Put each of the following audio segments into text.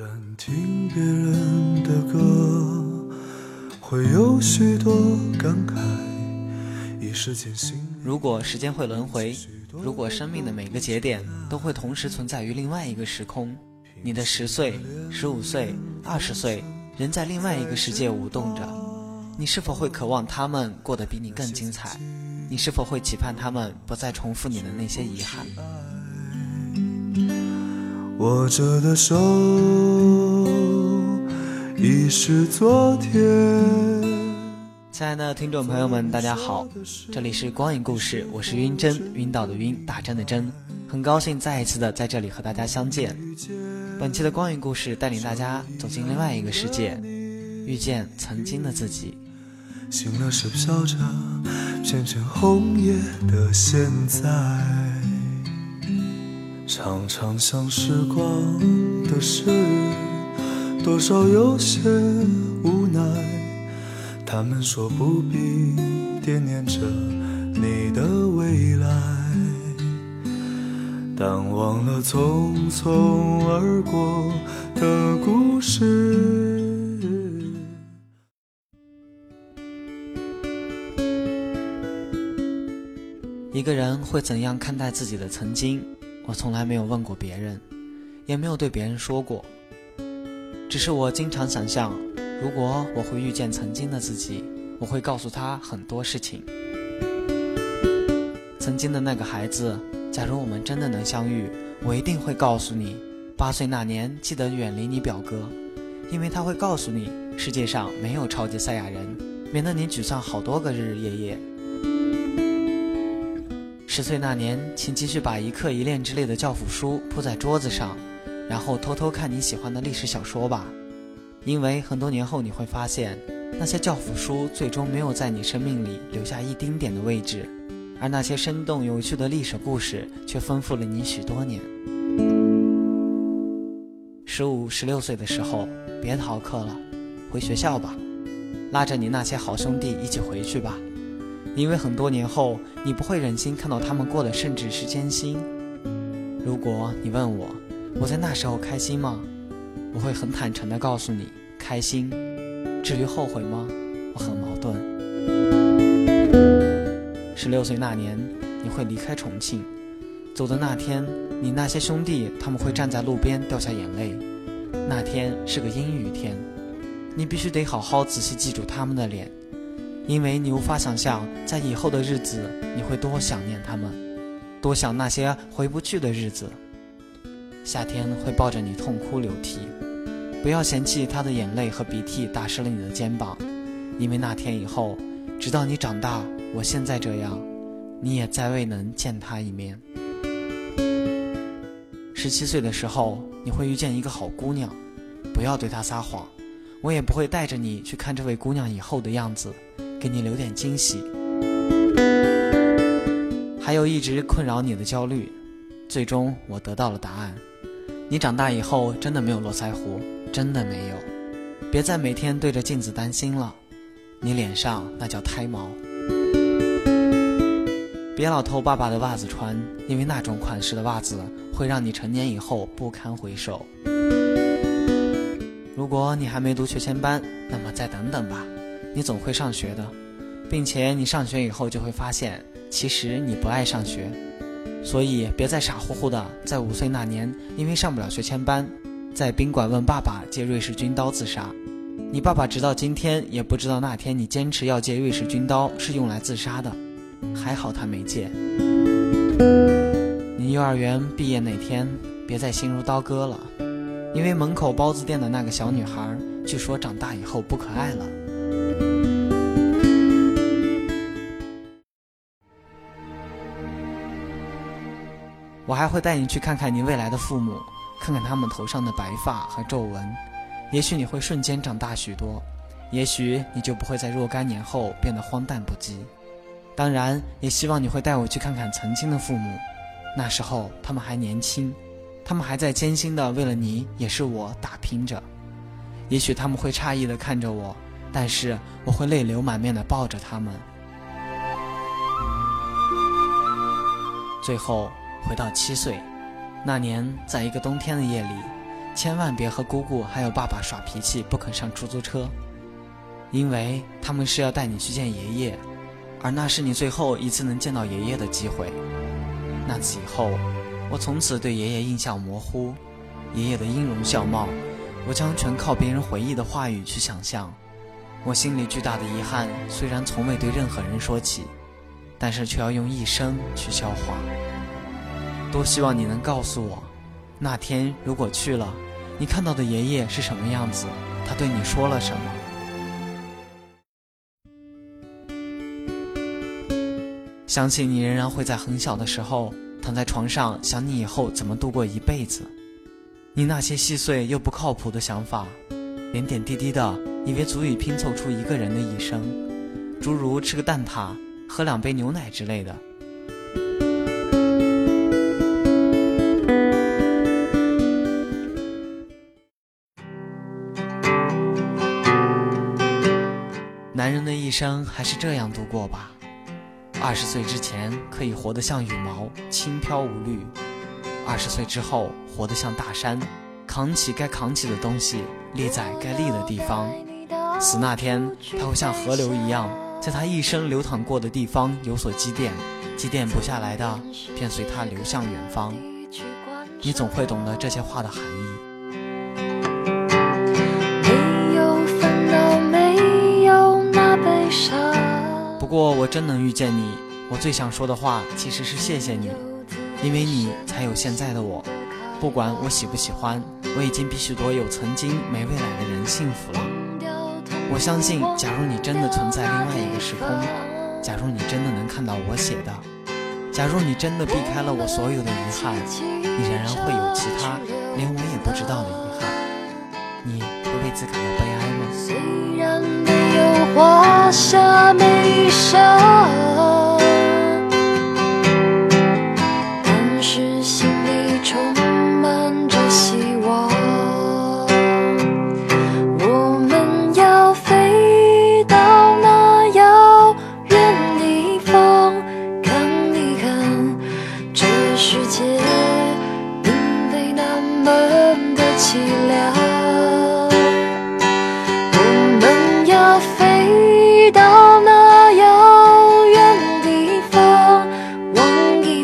然听别人的歌，会有许多感慨。一时间心如果时间会轮回，如果生命的每个节点都会同时存在于另外一个时空，你的十岁、十五岁、二十岁，人在另外一个世界舞动着，你是否会渴望他们过得比你更精彩？你是否会期盼他们不再重复你的那些遗憾？握着的手已是昨天。亲爱的听众朋友们，大家好，这里是光影故事，我是晕针，晕倒的晕，打针的针，很高兴再一次的在这里和大家相见。本期的光影故事带领大家走进另外一个世界，遇见曾经的自己。醒了是飘着片片红叶的现在，常常想时光的事，多少有些无奈。他们说不必惦念着你的未来，但忘了匆匆而过的故事。一个人会怎样看待自己的曾经？我从来没有问过别人，也没有对别人说过。只是我经常想象，如果我会遇见曾经的自己，我会告诉他很多事情。曾经的那个孩子，假如我们真的能相遇，我一定会告诉你，八岁那年记得远离你表哥，因为他会告诉你，世界上没有超级赛亚人，免得你沮丧好多个日日夜夜。十岁那年，请继续把《一课一练》之类的教辅书铺在桌子上，然后偷偷看你喜欢的历史小说吧。因为很多年后你会发现，那些教辅书最终没有在你生命里留下一丁点的位置，而那些生动有趣的历史故事却丰富了你许多年。十五、十六岁的时候，别逃课了，回学校吧，拉着你那些好兄弟一起回去吧。因为很多年后，你不会忍心看到他们过得甚至是艰辛。如果你问我，我在那时候开心吗？我会很坦诚地告诉你，开心。至于后悔吗？我很矛盾。十六岁那年，你会离开重庆，走的那天，你那些兄弟他们会站在路边掉下眼泪。那天是个阴雨天，你必须得好好仔细记住他们的脸。因为你无法想象，在以后的日子，你会多想念他们，多想那些回不去的日子。夏天会抱着你痛哭流涕，不要嫌弃他的眼泪和鼻涕打湿了你的肩膀，因为那天以后，直到你长大，我现在这样，你也再未能见他一面。十七岁的时候，你会遇见一个好姑娘，不要对她撒谎，我也不会带着你去看这位姑娘以后的样子。给你留点惊喜，还有一直困扰你的焦虑，最终我得到了答案。你长大以后真的没有络腮胡，真的没有。别再每天对着镜子担心了，你脸上那叫胎毛。别老偷爸爸的袜子穿，因为那种款式的袜子会让你成年以后不堪回首。如果你还没读学前班，那么再等等吧。你总会上学的，并且你上学以后就会发现，其实你不爱上学，所以别再傻乎乎的在五岁那年因为上不了学前班，在宾馆问爸爸借瑞士军刀自杀。你爸爸直到今天也不知道那天你坚持要借瑞士军刀是用来自杀的，还好他没借。你幼儿园毕业那天，别再心如刀割了，因为门口包子店的那个小女孩，据说长大以后不可爱了。我还会带你去看看你未来的父母，看看他们头上的白发和皱纹，也许你会瞬间长大许多，也许你就不会在若干年后变得荒诞不羁。当然，也希望你会带我去看看曾经的父母，那时候他们还年轻，他们还在艰辛的为了你，也是我打拼着。也许他们会诧异的看着我，但是我会泪流满面的抱着他们。最后。回到七岁，那年，在一个冬天的夜里，千万别和姑姑还有爸爸耍脾气，不肯上出租车，因为他们是要带你去见爷爷，而那是你最后一次能见到爷爷的机会。那次以后，我从此对爷爷印象模糊，爷爷的音容笑貌，我将全靠别人回忆的话语去想象。我心里巨大的遗憾，虽然从未对任何人说起，但是却要用一生去消化。多希望你能告诉我，那天如果去了，你看到的爷爷是什么样子？他对你说了什么？相信你仍然会在很小的时候躺在床上想你以后怎么度过一辈子，你那些细碎又不靠谱的想法，点点滴滴的。以为足以拼凑出一个人的一生，诸如吃个蛋挞、喝两杯牛奶之类的。男人的一生还是这样度过吧：二十岁之前可以活得像羽毛，轻飘无虑；二十岁之后，活得像大山，扛起该扛起的东西，立在该立的地方。死那天，他会像河流一样，在他一生流淌过的地方有所积淀，积淀不下来的，便随他流向远方。你总会懂得这些话的含义。不过我真能遇见你，我最想说的话其实是谢谢你，因为你才有现在的我。不管我喜不喜欢，我已经比许多有曾经没未来的人幸福了。我相信，假如你真的存在另外一个时空，假如你真的能看到我写的，假如你真的避开了我所有的遗憾，你仍然会有其他连我也不知道的遗憾。你会为此感到悲哀吗？虽然没有画下眉梢。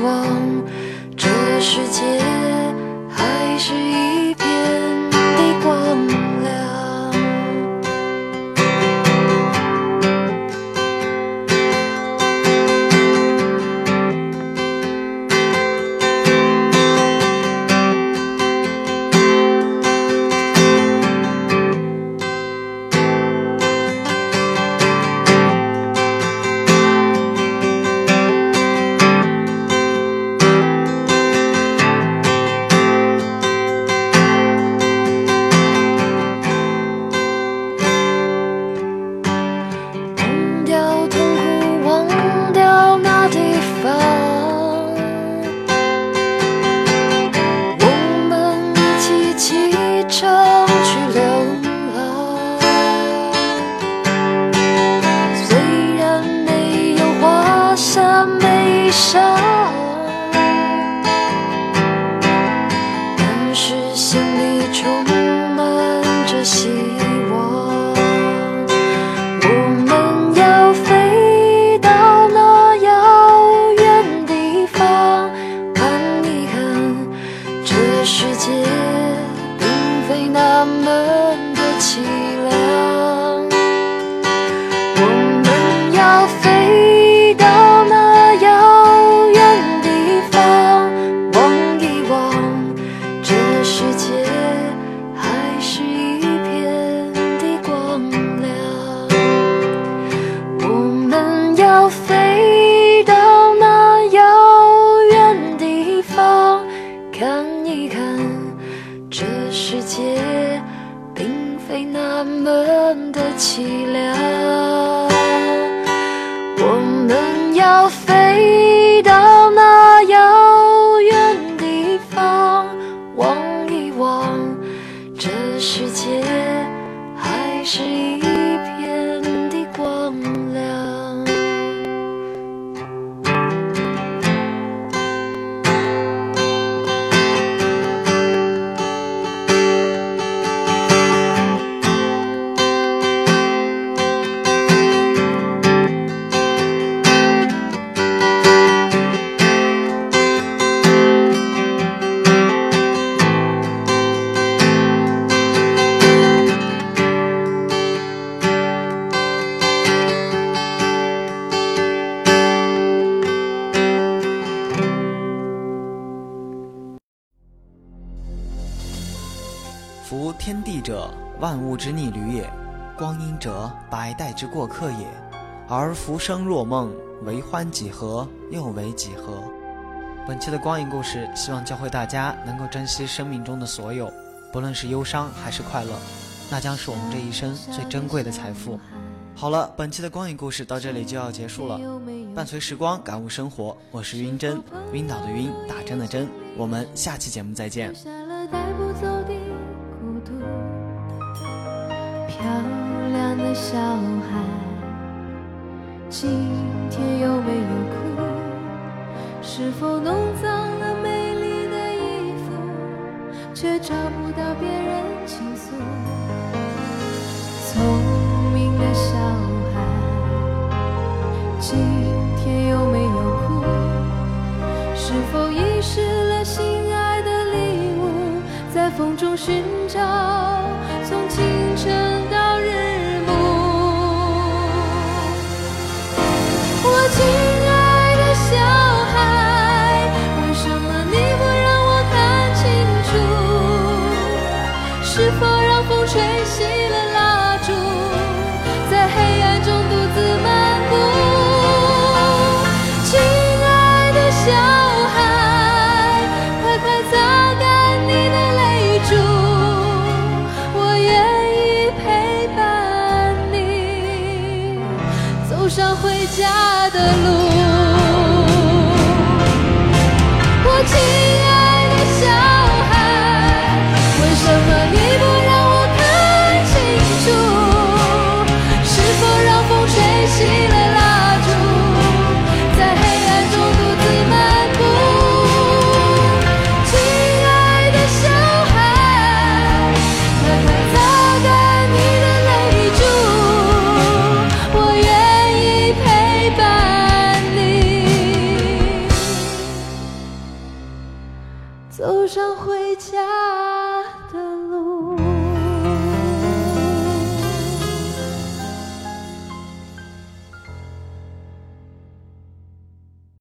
wall. 夫天地者，万物之逆旅也；光阴者，百代之过客也。而浮生若梦，为欢几何？又为几何？本期的光影故事，希望教会大家能够珍惜生命中的所有，不论是忧伤还是快乐，那将是我们这一生最珍贵的财富。好了，本期的光影故事到这里就要结束了。伴随时光，感悟生活，我是晕针，晕倒的晕，打针的针。我们下期节目再见。小孩，今天有没有哭？是否弄脏了美丽的衣服，却找不到别人倾诉？聪明的小孩，今天有没有哭？是否遗失了心爱的礼物，在风中寻回家的路。我亲爱